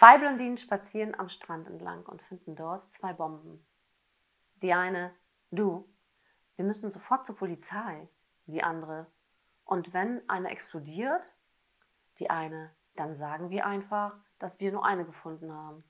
Zwei Blondinen spazieren am Strand entlang und finden dort zwei Bomben. Die eine, du, wir müssen sofort zur Polizei. Die andere, und wenn eine explodiert? Die eine, dann sagen wir einfach, dass wir nur eine gefunden haben.